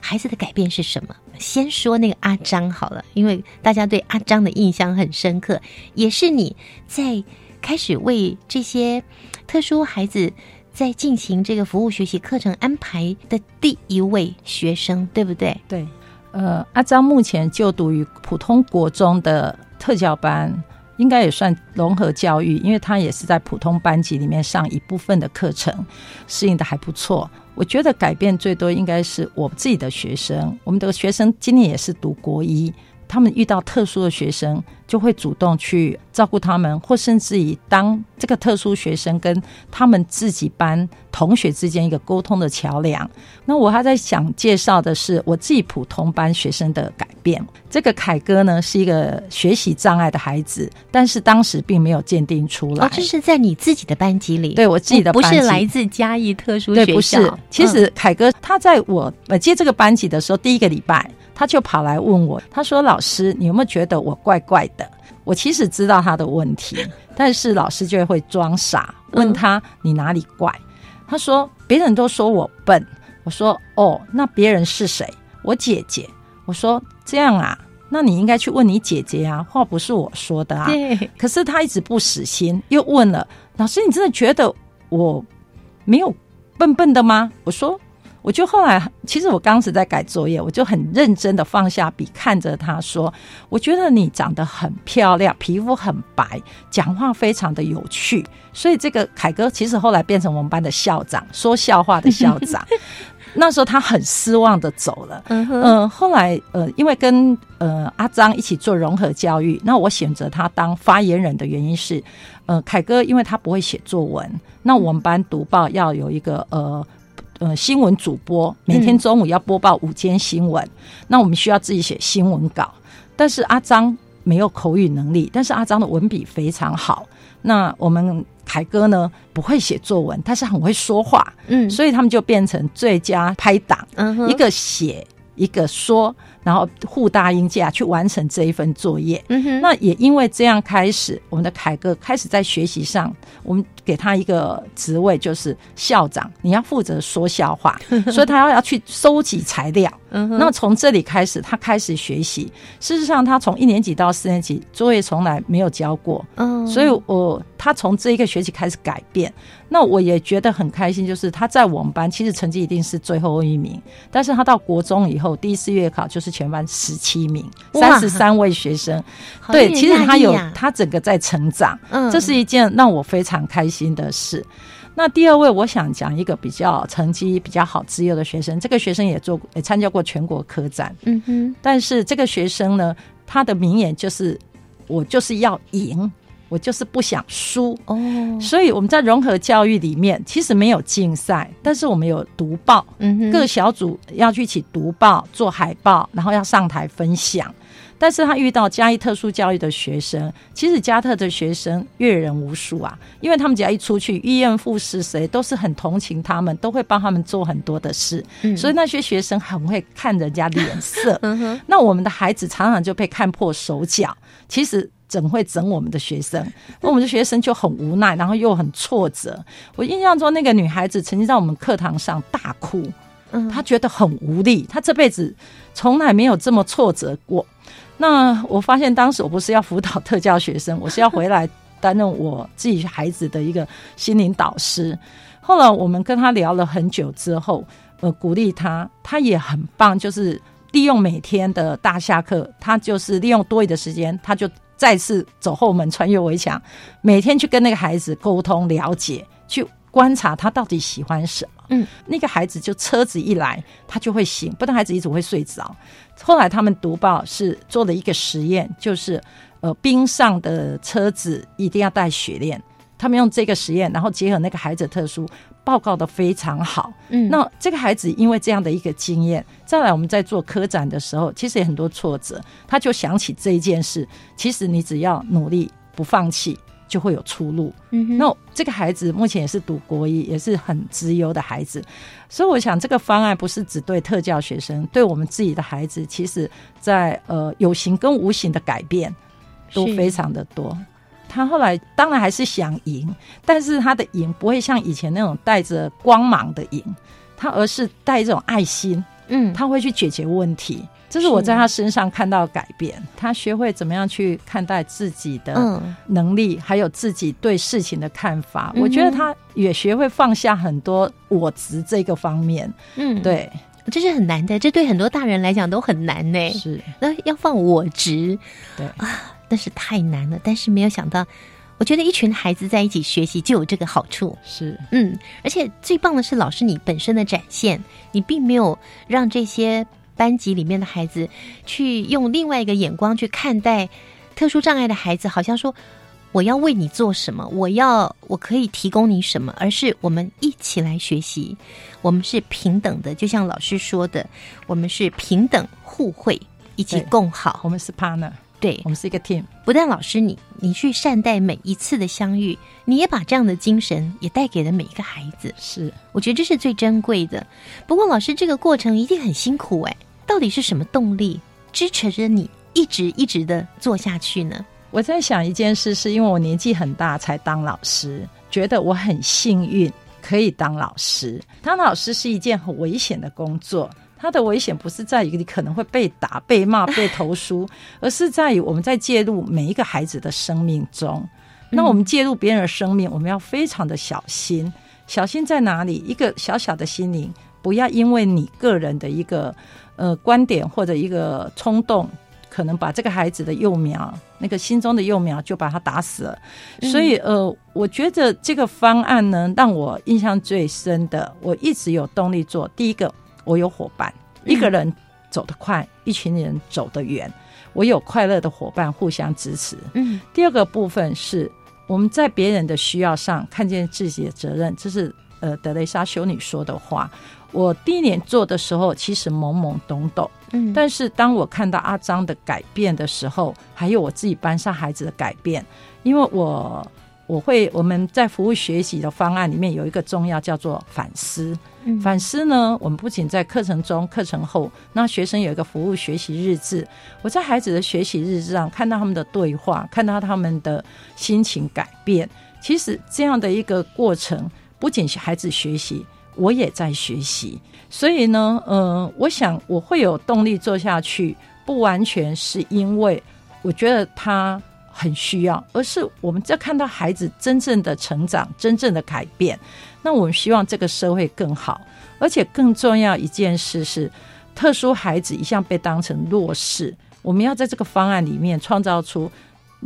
孩子的改变是什么？先说那个阿张好了，因为大家对阿张的印象很深刻，也是你在开始为这些特殊孩子。在进行这个服务学习课程安排的第一位学生，对不对？对，呃，阿张目前就读于普通国中的特教班，应该也算融合教育，因为他也是在普通班级里面上一部分的课程，适应的还不错。我觉得改变最多应该是我自己的学生，我们的学生今年也是读国一。他们遇到特殊的学生，就会主动去照顾他们，或甚至于当这个特殊学生跟他们自己班同学之间一个沟通的桥梁。那我还在想介绍的是我自己普通班学生的改变。这个凯哥呢是一个学习障碍的孩子，但是当时并没有鉴定出来。哦，这是在你自己的班级里？对我自己的，不是来自嘉义特殊学校。不是，其实凯哥他在我接这个班级的时候，第一个礼拜。他就跑来问我，他说：“老师，你有没有觉得我怪怪的？”我其实知道他的问题，但是老师就会装傻，问他：“你哪里怪？”他说：“别人都说我笨。”我说：“哦，那别人是谁？我姐姐。”我说：“这样啊，那你应该去问你姐姐啊，话不是我说的啊。”可是他一直不死心，又问了：“老师，你真的觉得我没有笨笨的吗？我说。我就后来，其实我当时在改作业，我就很认真的放下笔，看着他说：“我觉得你长得很漂亮，皮肤很白，讲话非常的有趣。”所以这个凯哥其实后来变成我们班的校长，说笑话的校长。那时候他很失望的走了。嗯，后来呃，因为跟呃阿张一起做融合教育，那我选择他当发言人的原因是，呃，凯哥因为他不会写作文，那我们班读报要有一个呃。呃，新闻主播每天中午要播报午间新闻，那我们需要自己写新闻稿。但是阿张没有口语能力，但是阿张的文笔非常好。那我们凯哥呢，不会写作文，但是很会说话，嗯，所以他们就变成最佳拍档，一个写，一个说，然后互答应架去完成这一份作业。嗯哼，那也因为这样开始，我们的凯哥开始在学习上，我们。给他一个职位，就是校长，你要负责说笑话，所以他要要去收集材料。嗯哼那从这里开始，他开始学习。事实上，他从一年级到四年级作业从来没有交过。嗯，所以我他从这一个学期开始改变。那我也觉得很开心，就是他在我们班其实成绩一定是最后一名，但是他到国中以后第一次月考就是全班十七名，三十三位学生。对，其实他有他整个在成长。嗯，这是一件让我非常开心。的事。那第二位，我想讲一个比较成绩比较好、自由的学生。这个学生也做也参加过全国科展，嗯哼。但是这个学生呢，他的名言就是“我就是要赢，我就是不想输”。哦，所以我们在融合教育里面，其实没有竞赛，但是我们有读报，各小组要去一起读报、做海报，然后要上台分享。但是他遇到嘉一特殊教育的学生，其实加特的学生阅人无数啊，因为他们只要一出去，医院护士谁都是很同情他们，都会帮他们做很多的事，所以那些学生很会看人家脸色。那我们的孩子常常就被看破手脚，其实怎会整我们的学生？那我们的学生就很无奈，然后又很挫折。我印象中那个女孩子曾经在我们课堂上大哭，她觉得很无力，她这辈子从来没有这么挫折过。那我发现当时我不是要辅导特教学生，我是要回来担任我自己孩子的一个心灵导师。后来我们跟他聊了很久之后，呃，鼓励他，他也很棒，就是利用每天的大下课，他就是利用多余的时间，他就再次走后门，穿越围墙，每天去跟那个孩子沟通、了解，去观察他到底喜欢什么。嗯，那个孩子就车子一来，他就会醒，不然孩子一直会睡着。后来他们读报是做了一个实验，就是呃冰上的车子一定要带雪链。他们用这个实验，然后结合那个孩子特殊，报告的非常好。嗯，那这个孩子因为这样的一个经验，再来我们在做科展的时候，其实也很多挫折，他就想起这一件事。其实你只要努力不放弃。就会有出路。嗯，那这个孩子目前也是读国一，也是很资优的孩子，所以我想这个方案不是只对特教学生，对我们自己的孩子，其实在呃有形跟无形的改变都非常的多。他后来当然还是想赢，但是他的赢不会像以前那种带着光芒的赢，他而是带这种爱心。嗯，他会去解决问题。这是我在他身上看到改变，他学会怎么样去看待自己的能力，还有自己对事情的看法。我觉得他也学会放下很多我执这个方面。嗯，对，这是很难的，这对很多大人来讲都很难呢。是，那要放我执，对啊，那是太难了。但是没有想到，我觉得一群孩子在一起学习就有这个好处。是，嗯，而且最棒的是老师你本身的展现，你并没有让这些。班级里面的孩子去用另外一个眼光去看待特殊障碍的孩子，好像说我要为你做什么，我要我可以提供你什么，而是我们一起来学习，我们是平等的，就像老师说的，我们是平等互惠，一起共好，我们是 partner。对我们是一个 team，不但老师你你去善待每一次的相遇，你也把这样的精神也带给了每一个孩子。是，我觉得这是最珍贵的。不过老师这个过程一定很辛苦哎，到底是什么动力支持着你一直一直的做下去呢？我在想一件事，是因为我年纪很大才当老师，觉得我很幸运可以当老师。当老师是一件很危险的工作。它的危险不是在于你可能会被打、被骂、被投诉，而是在于我们在介入每一个孩子的生命中。那我们介入别人的生命，我们要非常的小心，小心在哪里？一个小小的心灵，不要因为你个人的一个呃观点或者一个冲动，可能把这个孩子的幼苗，那个心中的幼苗就把他打死了。所以呃，我觉得这个方案呢，让我印象最深的，我一直有动力做。第一个，我有伙伴，一个人走得快，一群人走得远。我有快乐的伙伴互相支持。嗯，第二个部分是我们在别人的需要上看见自己的责任，这是呃德雷莎修女说的话。我第一年做的时候，其实懵懵懂懂，嗯但是当我看到阿张的改变的时候，还有我自己班上孩子的改变，因为我我会我们在服务学习的方案里面有一个重要叫做反思。嗯反思呢，我们不仅在课程中、课程后，那学生有一个服务学习日志。我在孩子的学习日志上看到他们的对话，看到他们的心情改变。其实这样的一个过程，不仅是孩子学习，我也在学习。所以呢，呃，我想我会有动力做下去，不完全是因为我觉得他很需要，而是我们在看到孩子真正的成长、真正的改变。那我们希望这个社会更好，而且更重要一件事是，特殊孩子一向被当成弱势，我们要在这个方案里面创造出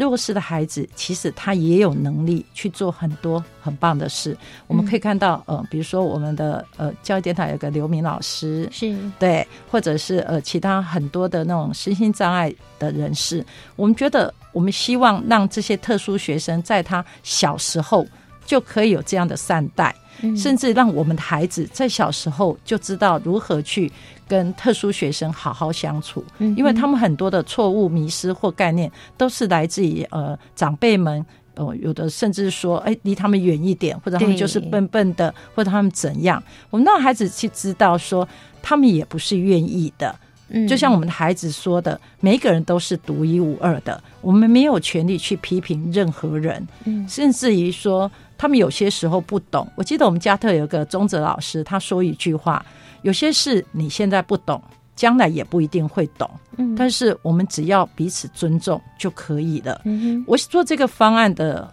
弱势的孩子，其实他也有能力去做很多很棒的事。我们可以看到，呃，比如说我们的呃教育电台有个刘明老师，是对，或者是呃其他很多的那种身心障碍的人士，我们觉得我们希望让这些特殊学生在他小时候就可以有这样的善待。嗯甚至让我们的孩子在小时候就知道如何去跟特殊学生好好相处，嗯因为他们很多的错误、迷失或概念都是来自于呃长辈们。哦，有的甚至说，哎，离他们远一点，或者他们就是笨笨的，或者他们怎样？我们让孩子去知道说，他们也不是愿意的。嗯就像我们的孩子说的，每一个人都是独一无二的，我们没有权利去批评任何人。嗯甚至于说他们有些时候不懂。我记得我们加特有个宗泽老师，他说一句话：有些事你现在不懂，将来也不一定会懂。嗯但是我们只要彼此尊重就可以了。嗯我做这个方案的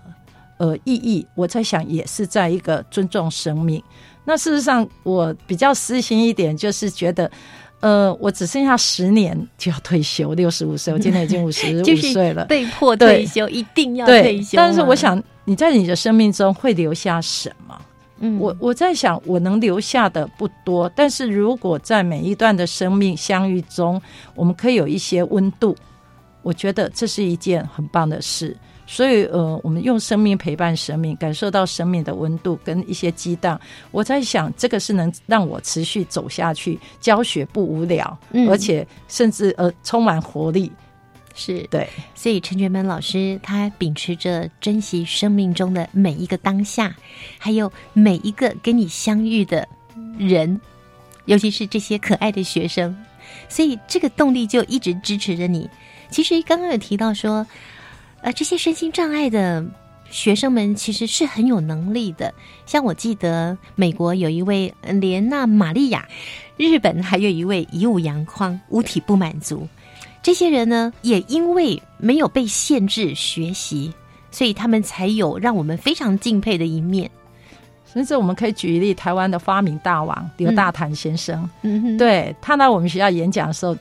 呃意义，我在想也是在一个尊重生命。那事实上，我比较私心一点，就是觉得。呃，我只剩下十年就要退休，六十五岁，我今年已经五十 五岁了，被迫退休，一定要退休。但是我想，你在你的生命中会留下什么？嗯我我在想，我能留下的不多，但是如果在每一段的生命相遇中，我们可以有一些温度，我觉得这是一件很棒的事。所以，呃，我们用生命陪伴生命，感受到生命的温度跟一些激荡。我在想，这个是能让我持续走下去，教学不无聊，嗯而且甚至呃充满活力。是对，所以陈觉门老师他秉持着珍惜生命中的每一个当下，还有每一个跟你相遇的人，尤其是这些可爱的学生，所以这个动力就一直支持着你。其实刚刚有提到说，呃，这些身心障碍的学生们其实是很有能力的。像我记得美国有一位呃莲娜玛利亚，日本还有一位以武扬匡，五体不满足。这些人呢，也因为没有被限制学习，所以他们才有让我们非常敬佩的一面。甚至我们可以举例台湾的发明大王刘大坦先生，嗯，对他来我们学校演讲的时候，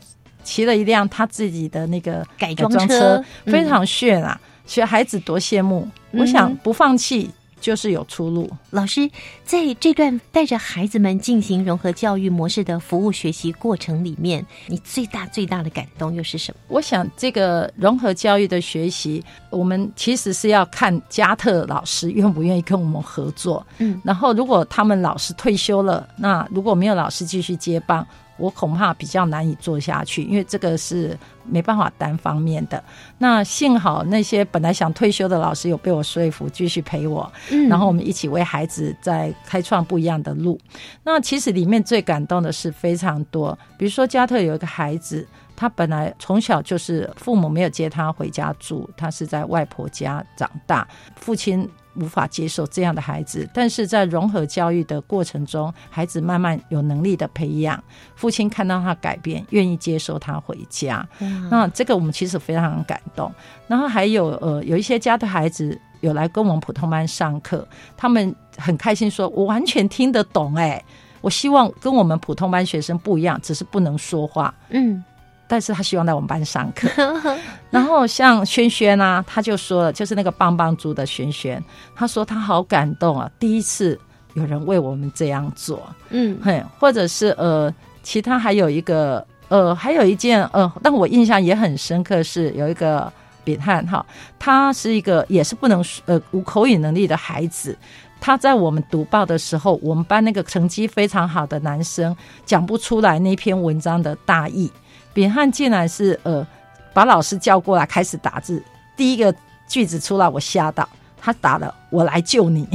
骑了一辆他自己的那个改装装车嗯非常炫啊！学孩子多羡慕。嗯我想不放弃就是有出路。老师在这段带着孩子们进行融合教育模式的服务学习过程里面，你最大最大的感动又是什么？我想这个融合教育的学习，我们其实是要看加特老师愿不愿意跟我们合作。嗯，然后如果他们老师退休了，那如果没有老师继续接棒，我恐怕比较难以做下去，因为这个是没办法单方面的。那幸好那些本来想退休的老师有被我说服，继续陪我，嗯然后我们一起为孩子在开创不一样的路。那其实里面最感动的是非常多，比如说加特有一个孩子。他本来从小就是父母没有接他回家住，他是在外婆家长大，父亲无法接受这样的孩子，但是在融合教育的过程中，孩子慢慢有能力的培养，父亲看到他改变，愿意接受他回家。哇那这个我们其实非常感动。然后还有呃，有一些家的孩子有来跟我们普通班上课，他们很开心说，我完全听得懂哎。我希望跟我们普通班学生不一样，只是不能说话。嗯，但是他希望在我们班上课。然后像轩轩啊，他就说了，就是那个棒棒猪的轩轩，他说他好感动啊，第一次有人为我们这样做。嗯，嘿，或者是呃，其他还有一个呃，还有一件呃，但我印象也很深刻，是有一个扁汉哈，他是一个也是不能呃无口语能力的孩子。他在我们读报的时候，我们班那个成绩非常好的男生讲不出来那篇文章的大意。扁汉竟然是呃把老师叫过来开始打字，第一个句子出来我吓到，他打了“我来救你”，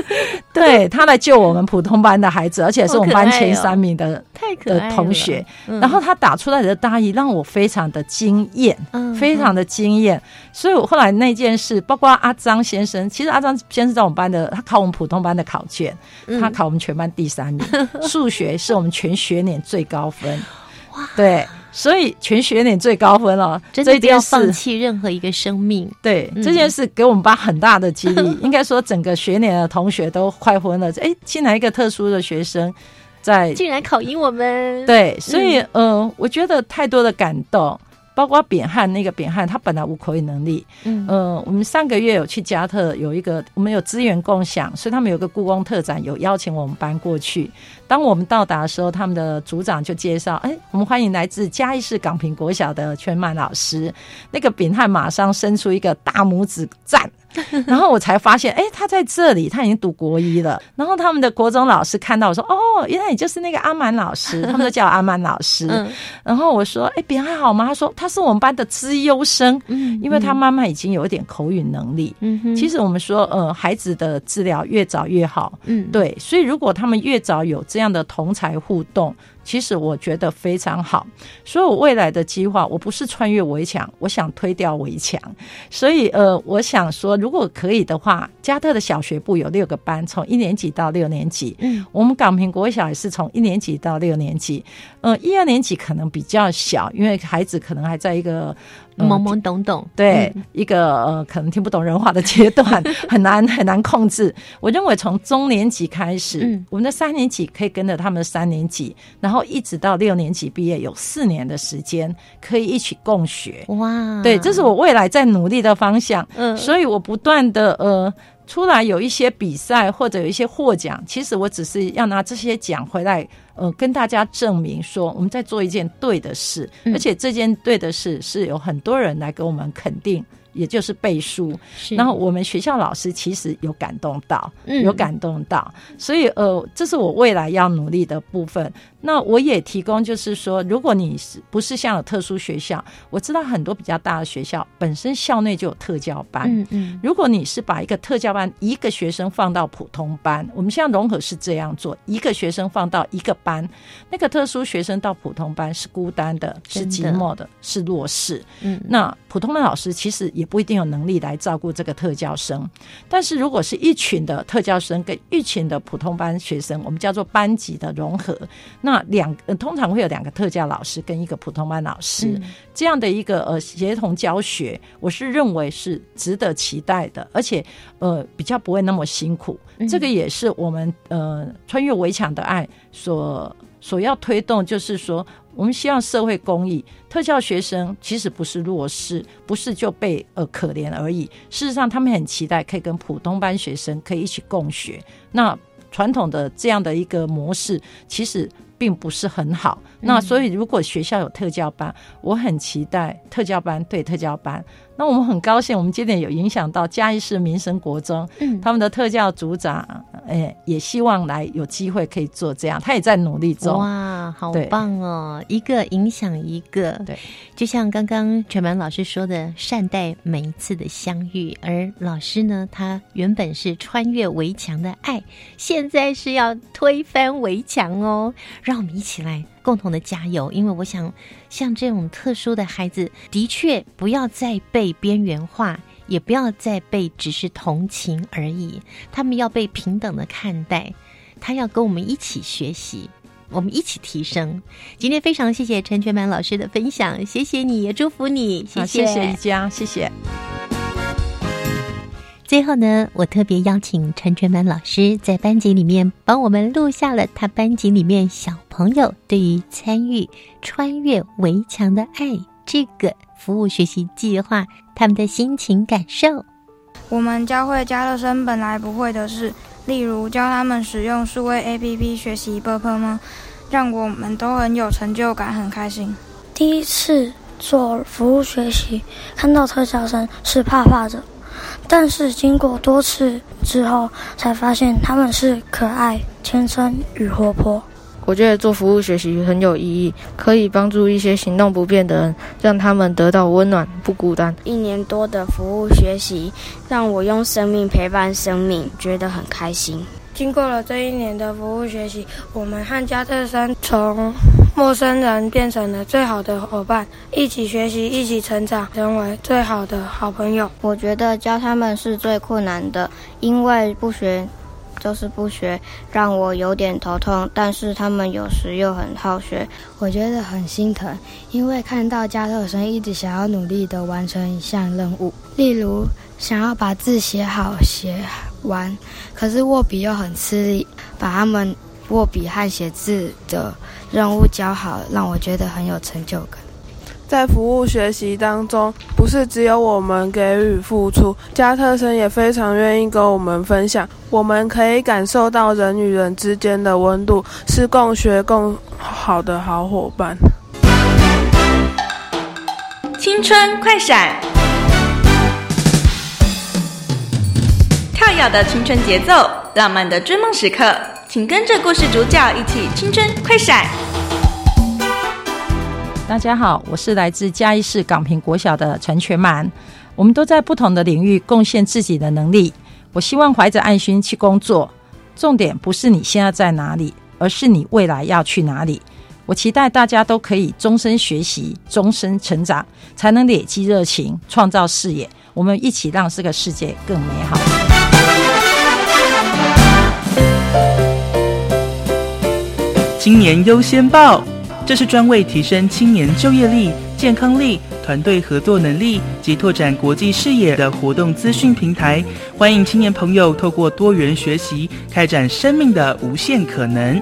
对他来救我们普通班的孩子，而且是我们班前三名的太可爱的同学。然后他打出来的大意让我非常的惊艳，非常的惊艳。所以我后来那件事，包括阿张先生，其实阿张先生在我们班的，他考我们普通班的考卷，他考我们全班第三名，数学是我们全学年最高分。哇，对。所以全学年最高分了，真的不要放弃任何一个生命。对这件事给我们班很大的激励，应该说整个学年的同学都快昏了。哎，进来一个特殊的学生，在竟然考赢我们。对，所以呃，我觉得太多的感动。包括扁汉那个扁汉，他本来无口语能力。嗯，呃，我们上个月有去加特有一个，我们有资源共享，所以他们有个故宫特展，有邀请我们班过去。当我们到达的时候，他们的组长就介绍：“哎，我们欢迎来自嘉义市港平国小的全曼老师。”那个扁汉马上伸出一个大拇指赞。然后我才发现，哎，他在这里，他已经读国一了。然后他们的国中老师看到我说：“哦，原来你就是那个阿曼老师。”他们都叫阿曼老师。然后我说：“哎，别人还好吗？”他说：“他是我们班的资优生，嗯，因为他妈妈已经有一点口语能力。嗯，其实我们说，呃，孩子的治疗越早越好。嗯，对，所以如果他们越早有这样的同才互动。”其实我觉得非常好，所以我未来的计划，我不是穿越围墙，我想推掉围墙。所以呃，我想说，如果可以的话，加特的小学部有六个班，从一年级到六年级。嗯，我们港平国小也是从一年级到六年级。呃，一二年级可能比较小，因为孩子可能还在一个。懵懵懂懂，对一个呃可能听不懂人话的阶段，很难很难控制。我认为从中年级开始，我们的三年级可以跟着他们的三年级，然后一直到六年级毕业，有四年的时间可以一起共学。哇，对，这是我未来在努力的方向。嗯，所以我不断的呃。出来有一些比赛或者有一些获奖，其实我只是要拿这些奖回来，呃，跟大家证明说我们在做一件对的事，而且这件对的事是有很多人来给我们肯定。也就是背书，然后我们学校老师其实有感动到，有感动到，所以呃，这是我未来要努力的部分。那我也提供，就是说，如果你是不是像有特殊学校，我知道很多比较大的学校本身校内就有特教班。嗯嗯，如果你是把一个特教班一个学生放到普通班，我们现在融合是这样做，一个学生放到一个班，那个特殊学生到普通班是孤单的，是寂寞的，是弱势。嗯，那普通的老师其实也。不一定有能力来照顾这个特教生，但是如果是一群的特教生跟一群的普通班学生，我们叫做班级的融合。那两通常会有两个特教老师跟一个普通班老师这样的一个呃协同教学，我是认为是值得期待的，而且呃比较不会那么辛苦。这个也是我们呃穿越围墙的爱所所要推动，就是说。我们希望社会公益，特教学生其实不是弱势，不是就被呃可怜而已。事实上，他们很期待可以跟普通班学生可以一起共学。那传统的这样的一个模式，其实并不是很好。那所以，如果学校有特教班，我很期待特教班对特教班。那我们很高兴，我们今天有影响到嘉义市民生国中，嗯，他们的特教组长，哎，也希望来有机会可以做这样，他也在努力中。哇，好棒哦！一个影响一个，对，就像刚刚全满老师说的，善待每一次的相遇。而老师呢，他原本是穿越围墙的爱，现在是要推翻围墙哦。让我们一起来。共同的加油，因为我想，像这种特殊的孩子，的确不要再被边缘化，也不要再被只是同情而已。他们要被平等的看待，他要跟我们一起学习，我们一起提升。今天非常谢谢陈全满老师的分享，谢谢你也祝福你，谢谢谢谢一家，谢谢。最后呢，我特别邀请陈全满老师在班级里面帮我们录下了他班级里面小朋友对于参与穿越围墙的爱这个服务学习计划他们的心情感受。我们教会加乐生本来不会的事，例如教他们使用数位 APP 学习 b u r p 吗？让我们都很有成就感，很开心。第一次做服务学习，看到特效生是怕怕的。但是经过多次之后，才发现他们是可爱、天真与活泼。我觉得做服务学习很有意义，可以帮助一些行动不便的人，让他们得到温暖，不孤单。一年多的服务学习，让我用生命陪伴生命，觉得很开心。经过了这一年的服务学习，我们和加特森从陌生人变成了最好的伙伴，一起学习，一起成长，成为最好的好朋友。我觉得教他们是最困难的，因为不学就是不学，让我有点头痛。但是他们有时又很好学，我觉得很心疼，因为看到加特森一直想要努力的完成一项任务，例如想要把字写好写完，可是握笔又很吃力，把他们。握笔和写字的任务教好，让我觉得很有成就感。在服务学习当中，不是只有我们给予付出，加特森也非常愿意跟我们分享。我们可以感受到人与人之间的温度，是共学共好的好伙伴。青春快闪，跳跃的青春节奏，浪漫的追梦时刻。请跟着故事主角一起青春快闪。大家好，我是来自嘉义市港平国小的陈全满。我们都在不同的领域贡献自己的能力。我希望怀着爱心去工作。重点不是你现在在哪里，而是你未来要去哪里。我期待大家都可以终身学习，终身成长，才能累积热情，创造视野。我们一起让这个世界更美好。青年优先报，这是专为提升青年就业力、健康力、团队合作能力及拓展国际视野的活动资讯平台。欢迎青年朋友透过多元学习，开展生命的无限可能。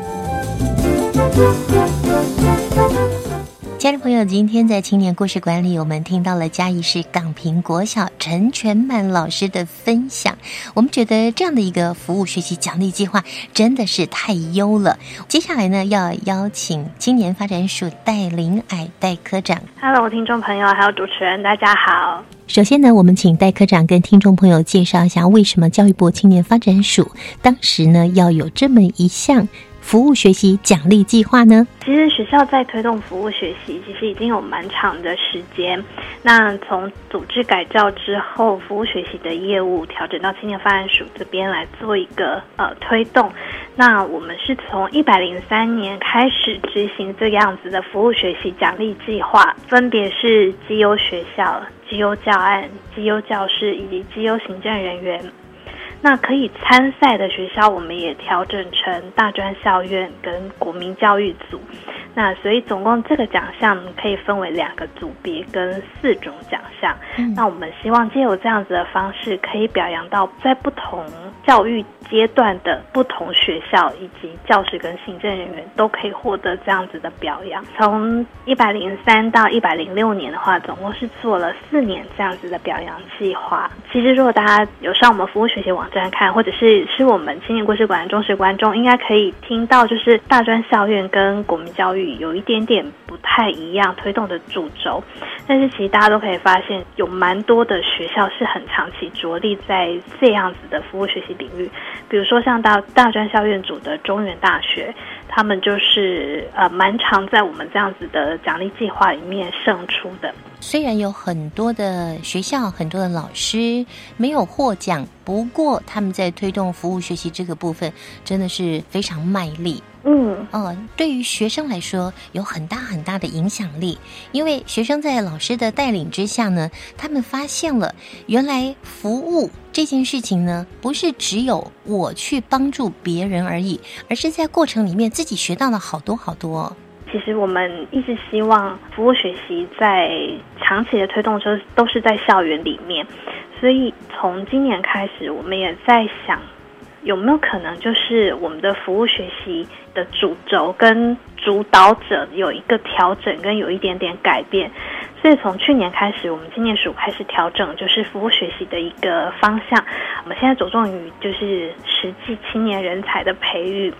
家人朋友，今天在青年故事馆里，我们听到了嘉义市港平国小陈全满老师的分享。我们觉得这样的一个服务学习奖励计划真的是太优了。接下来呢，要邀请青年发展署戴林矮戴科长。Hello，听众朋友，还有主持人，大家好。首先呢，我们请戴科长跟听众朋友介绍一下，为什么教育部青年发展署当时呢要有这么一项。服务学习奖励计划呢？其实学校在推动服务学习，其实已经有蛮长的时间。那从组织改造之后，服务学习的业务调整到青年发展署这边来做一个呃推动。那我们是从一百零三年开始执行这样子的服务学习奖励计划，分别是绩优学校、绩优教案、绩优教师以及绩优行政人员。那可以参赛的学校，我们也调整成大专校院跟国民教育组。那所以总共这个奖项可以分为两个组别跟四种奖项。那我们希望借由这样子的方式，可以表扬到在不同教育阶段的不同学校以及教师跟行政人员都可以获得这样子的表扬。从一百零三到一百零六年的话，总共是做了四年这样子的表扬计划。其实如果大家有上我们服务学习网站看，或者是是我们青年故事馆的忠实观众，应该可以听到，就是大专校院跟国民教育。有一点点不太一样推动的主轴，但是其实大家都可以发现，有蛮多的学校是很长期着力在这样子的服务学习领域，比如说像到大专校院组的中原大学，他们就是呃蛮常在我们这样子的奖励计划里面胜出的。虽然有很多的学校、很多的老师没有获奖，不过他们在推动服务学习这个部分真的是非常卖力。嗯，哦，对于学生来说有很大很大的影响力，因为学生在老师的带领之下呢，他们发现了原来服务这件事情呢，不是只有我去帮助别人而已，而是在过程里面自己学到了好多好多。其实我们一直希望服务学习在长期的推动就是都是在校园里面，所以从今年开始，我们也在想有没有可能就是我们的服务学习的主轴跟主导者有一个调整，跟有一点点改变。所以从去年开始，我们今年署开始调整，就是服务学习的一个方向。我们现在着重于就是实际青年人才的培育。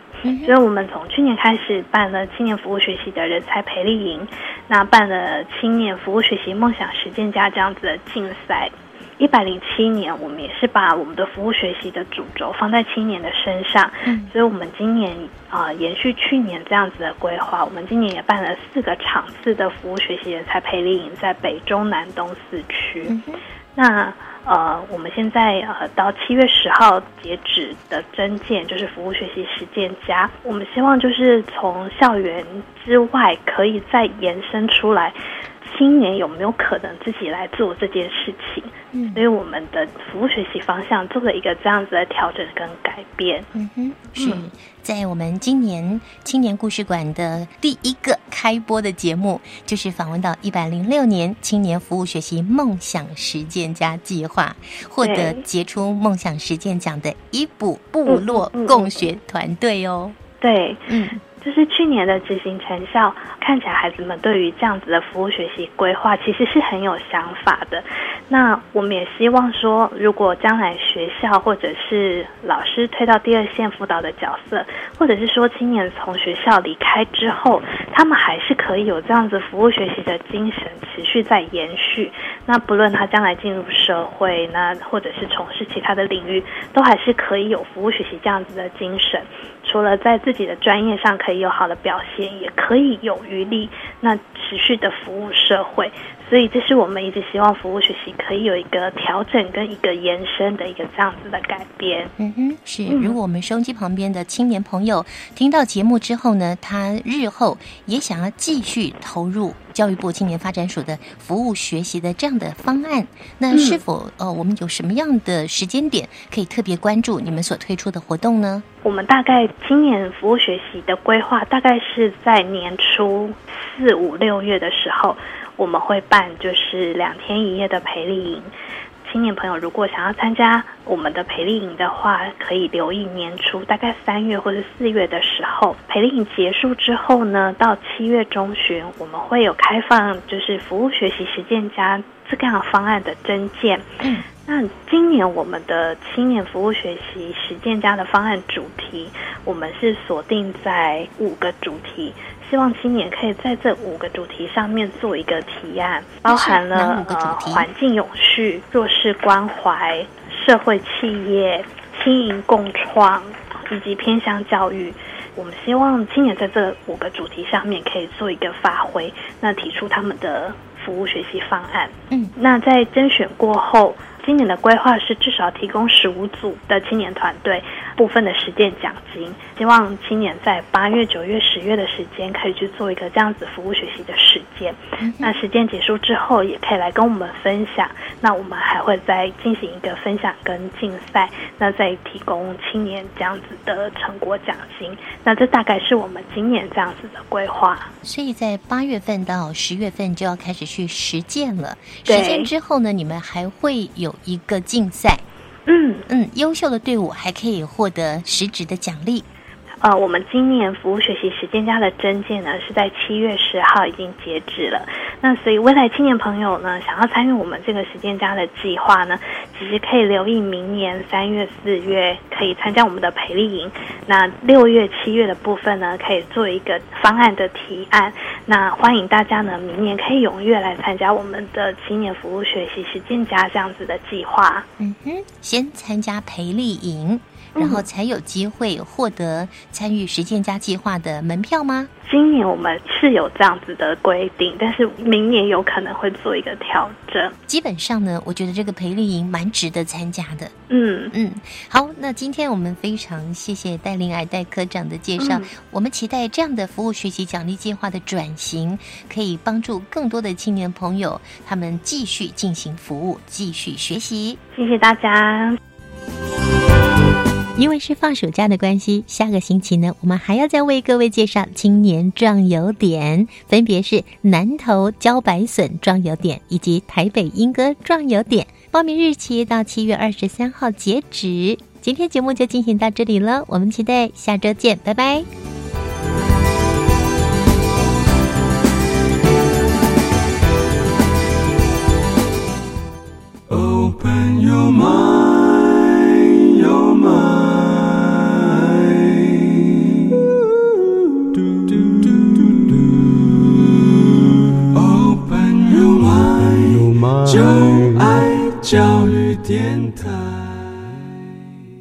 所以我们从去年开始办了青年服务学习的人才培力营，那办了青年服务学习梦想实践家这样子的竞赛。一百零七年，我们也是把我们的服务学习的主轴放在青年的身上，所以我们今年啊延续去年这样子的规划，我们今年也办了四个场次的服务学习人才培力营，在北中南东四区。那呃，我们现在呃到七月十号截止的征件就是服务学习实践家，我们希望就是从校园之外可以再延伸出来。青年有没有可能自己来做这件事情？嗯，所以我们的服务学习方向做了一个这样子的调整跟改变。嗯哼，是在我们今年青年故事馆的第一个开播的节目，就是访问到一百零六年青年服务学习梦想实践家计划获得杰出梦想实践奖的伊补部落共学团队哦。对，嗯。就是去年的执行成效，看起来孩子们对于这样子的服务学习规划其实是很有想法的。那我们也希望说，如果将来学校或者是老师推到第二线辅导的角色，或者是说青年从学校离开之后，他们还是可以有这样子服务学习的精神持续在延续。那不论他将来进入社会，那或者是从事其他的领域，都还是可以有服务学习这样子的精神。除了在自己的专业上可以有好的表现，也可以有余力，那持续的服务社会。所以，这是我们一直希望服务学习可以有一个调整跟一个延伸的一个这样子的改变。嗯哼，是。如果我们收音机旁边的青年朋友听到节目之后呢，他日后也想要继续投入教育部青年发展署的服务学习的这样的方案，那是否呃，我们有什么样的时间点可以特别关注你们所推出的活动呢？我们大概今年服务学习的规划，大概是在年初四五六月的时候。我们会办就是两天一夜的培力营，青年朋友如果想要参加我们的培力营的话，可以留意年初大概三月或者四月的时候，培力营结束之后呢，到七月中旬，我们会有开放就是服务学习实践家这个样方案的征件。那今年我们的青年服务学习实践家的方案主题，我们是锁定在五个主题。希望青年可以在这五个主题上面做一个提案，包含了呃环境永续、弱势关怀、社会企业、经营共创以及偏向教育。我们希望青年在这五个主题上面可以做一个发挥，那提出他们的服务学习方案。嗯，那在甄选过后。今年的规划是至少提供十五组的青年团队部分的实践奖金，希望青年在八月、九月、十月的时间可以去做一个这样子服务学习的实践。那实践结束之后，也可以来跟我们分享。那我们还会再进行一个分享跟竞赛，那再提供青年这样子的成果奖金。那这大概是我们今年这样子的规划。所以在八月份到十月份就要开始去实践了。实践之后呢，你们还会有。一个竞赛，嗯嗯，优秀的队伍还可以获得实质的奖励。呃，我们今年服务学习实践家的征件呢，是在七月十号已经截止了。那所以未来青年朋友呢，想要参与我们这个实践家的计划呢，其实可以留意明年三月、四月可以参加我们的培力营。那六月、七月的部分呢，可以做一个方案的提案。那欢迎大家呢，明年可以踊跃来参加我们的青年服务学习实践家这样子的计划。嗯哼，先参加培力营。然后才有机会获得参与实践家计划的门票吗？今年我们是有这样子的规定，但是明年有可能会做一个调整。基本上呢，我觉得这个培力营蛮值得参加的。嗯嗯，好，那今天我们非常谢谢戴琳爱戴科长的介绍。我们期待这样的服务学习奖励计划的转型，可以帮助更多的青年朋友，他们继续进行服务，继续学习。谢谢大家。因为是放暑假的关系，下个星期呢，我们还要再为各位介绍青年壮游点，分别是南投茭白笋壮游点以及台北莺歌壮游点。报名日期到七月二十三号截止。今天节目就进行到这里了，我们期待下周见，拜拜。Open your mind. 就爱教育电台。